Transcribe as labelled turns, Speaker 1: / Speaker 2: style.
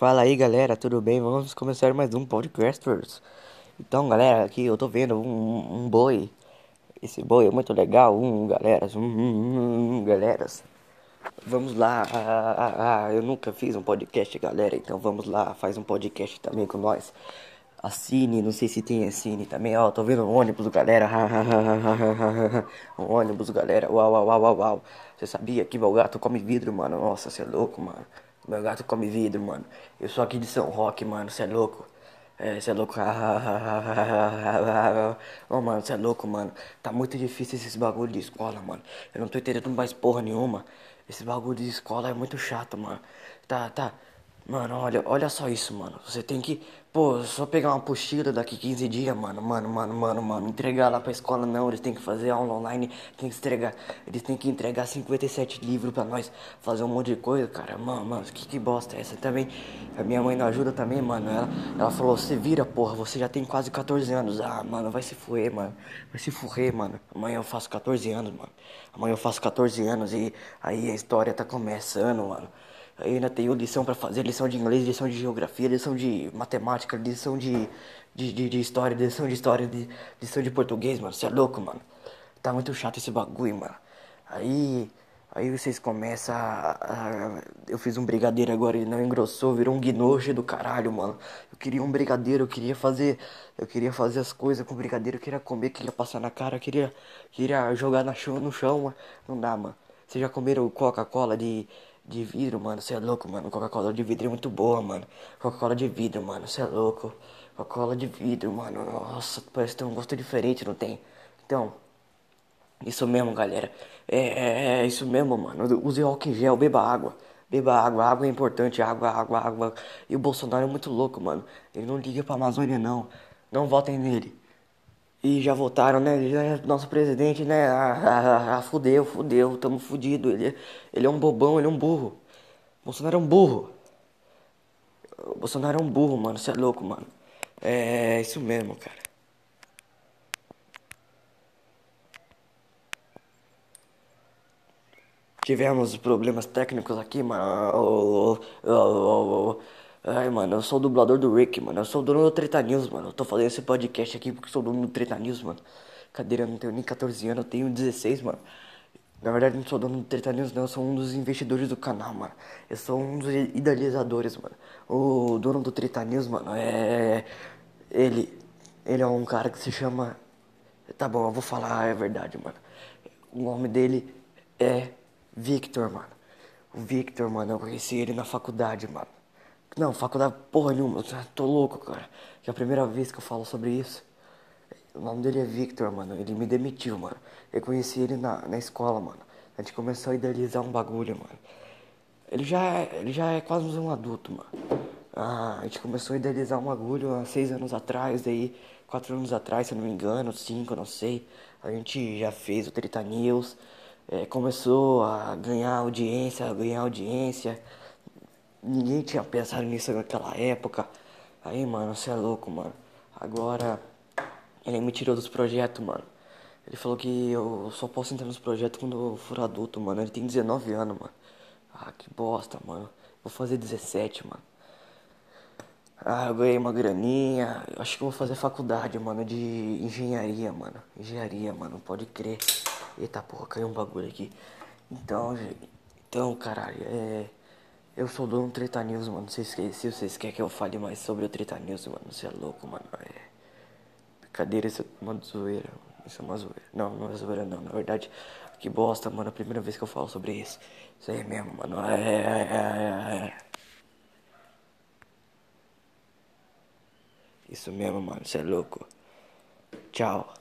Speaker 1: Fala aí galera, tudo bem? Vamos começar mais um podcasters. Então galera, aqui eu tô vendo um, um boi. Esse boi é muito legal, um galeras, um, um, um galeras. Vamos lá, ah, ah, ah, eu nunca fiz um podcast galera, então vamos lá, faz um podcast também com nós. Assine, não sei se tem assine também, ó, tô vendo um ônibus galera, um ônibus galera, uau, uau, uau, uau, uau. Você sabia que meu gato come vidro, mano? Nossa, você é louco, mano. Meu gato come vidro, mano. Eu sou aqui de São Roque, mano. Você é louco? É, você é louco? Ô, mano, você é louco, mano. Tá muito difícil esses bagulho de escola, mano. Eu não tô entendendo mais porra nenhuma. Esse bagulho de escola é muito chato, mano. Tá, tá. Mano, olha, olha só isso, mano. Você tem que, pô, só pegar uma apostila daqui 15 dias, mano, mano, mano, mano, mano. Entregar lá pra escola, não. Eles têm que fazer aula online, tem que entregar. Eles têm que entregar 57 livros pra nós fazer um monte de coisa, cara. Mano, mano, que, que bosta é essa também? A minha mãe não ajuda também, mano. Ela, ela falou, você vira, porra, você já tem quase 14 anos. Ah, mano, vai se fuer, mano. Vai se furrer, mano. Amanhã eu faço 14 anos, mano. Amanhã eu faço 14 anos e aí a história tá começando, mano. Eu ainda tenho lição para fazer, lição de inglês, lição de geografia, lição de matemática, lição de, de, de, de história, lição de história, de, lição de português, mano. Você é louco, mano. Tá muito chato esse bagulho, mano. Aí, aí vocês começam a, a, Eu fiz um brigadeiro agora, ele não engrossou, virou um guinoche do caralho, mano. Eu queria um brigadeiro, eu queria fazer... Eu queria fazer as coisas com brigadeiro, eu queria comer, queria passar na cara, queria, queria jogar na chão, no chão, mano. Não dá, mano. Vocês já comeram Coca-Cola de de vidro, mano. Você é louco, mano. Coca-Cola de vidro é muito boa, mano. Coca-Cola de vidro, mano. Você é louco. Coca-Cola de vidro, mano. Nossa, parece ter um gosto diferente, não tem? Então, isso mesmo, galera. É, é, é isso mesmo, mano. Use álcool em gel, beba água. Beba água, água é importante, água, água, água. E o Bolsonaro é muito louco, mano. Ele não liga pra Amazônia, não. Não votem nele. E já votaram, né? É nosso presidente, né? Ah, ah, ah, fudeu, fudeu, tamo fudido. Ele, ele é um bobão, ele é um burro. Bolsonaro é um burro. O Bolsonaro é um burro, mano. Você é louco, mano. É isso mesmo, cara. Tivemos problemas técnicos aqui, mano. Ai, mano, eu sou o dublador do Rick, mano. Eu sou o dono do Treta News, mano. Eu tô fazendo esse podcast aqui porque sou o dono do Treta News, mano. Cadeira, eu não tenho nem 14 anos, eu tenho 16, mano. Na verdade, não sou dono do Treta News, não. Eu sou um dos investidores do canal, mano. Eu sou um dos idealizadores, mano. O dono do Treta News, mano, é. Ele. Ele é um cara que se chama. Tá bom, eu vou falar a verdade, mano. O nome dele é Victor, mano. O Victor, mano, eu conheci ele na faculdade, mano. Não, faculdade porra nenhuma, eu tô louco, cara. Que é a primeira vez que eu falo sobre isso. O nome dele é Victor, mano. Ele me demitiu, mano. Eu conheci ele na, na escola, mano. A gente começou a idealizar um bagulho, mano. Ele já é, ele já é quase um adulto, mano. Ah, a gente começou a idealizar um bagulho há seis anos atrás, daí quatro anos atrás, se eu não me engano, cinco, não sei. A gente já fez o Trita News. É, começou a ganhar audiência, a ganhar audiência. Ninguém tinha pensado nisso naquela época. Aí, mano, você é louco, mano. Agora, ele me tirou dos projetos, mano. Ele falou que eu só posso entrar nos projetos quando eu for adulto, mano. Ele tem 19 anos, mano. Ah, que bosta, mano. Vou fazer 17, mano. Ah, eu ganhei uma graninha. Eu acho que vou fazer faculdade, mano, de engenharia, mano. Engenharia, mano, pode crer. Eita porra, caiu um bagulho aqui. Então, então, caralho, é. Eu sou dono do Treta News, mano. Se vocês, vocês querem que eu fale mais sobre o Treta News, mano, você é louco, mano. É... Brincadeira, isso é uma zoeira. Isso é uma zoeira. Não, não é zoeira, não. Na verdade, que bosta, mano. A primeira vez que eu falo sobre isso. Isso aí mesmo, mano. É, é, é, é. Isso mesmo, mano. Você é louco. Tchau.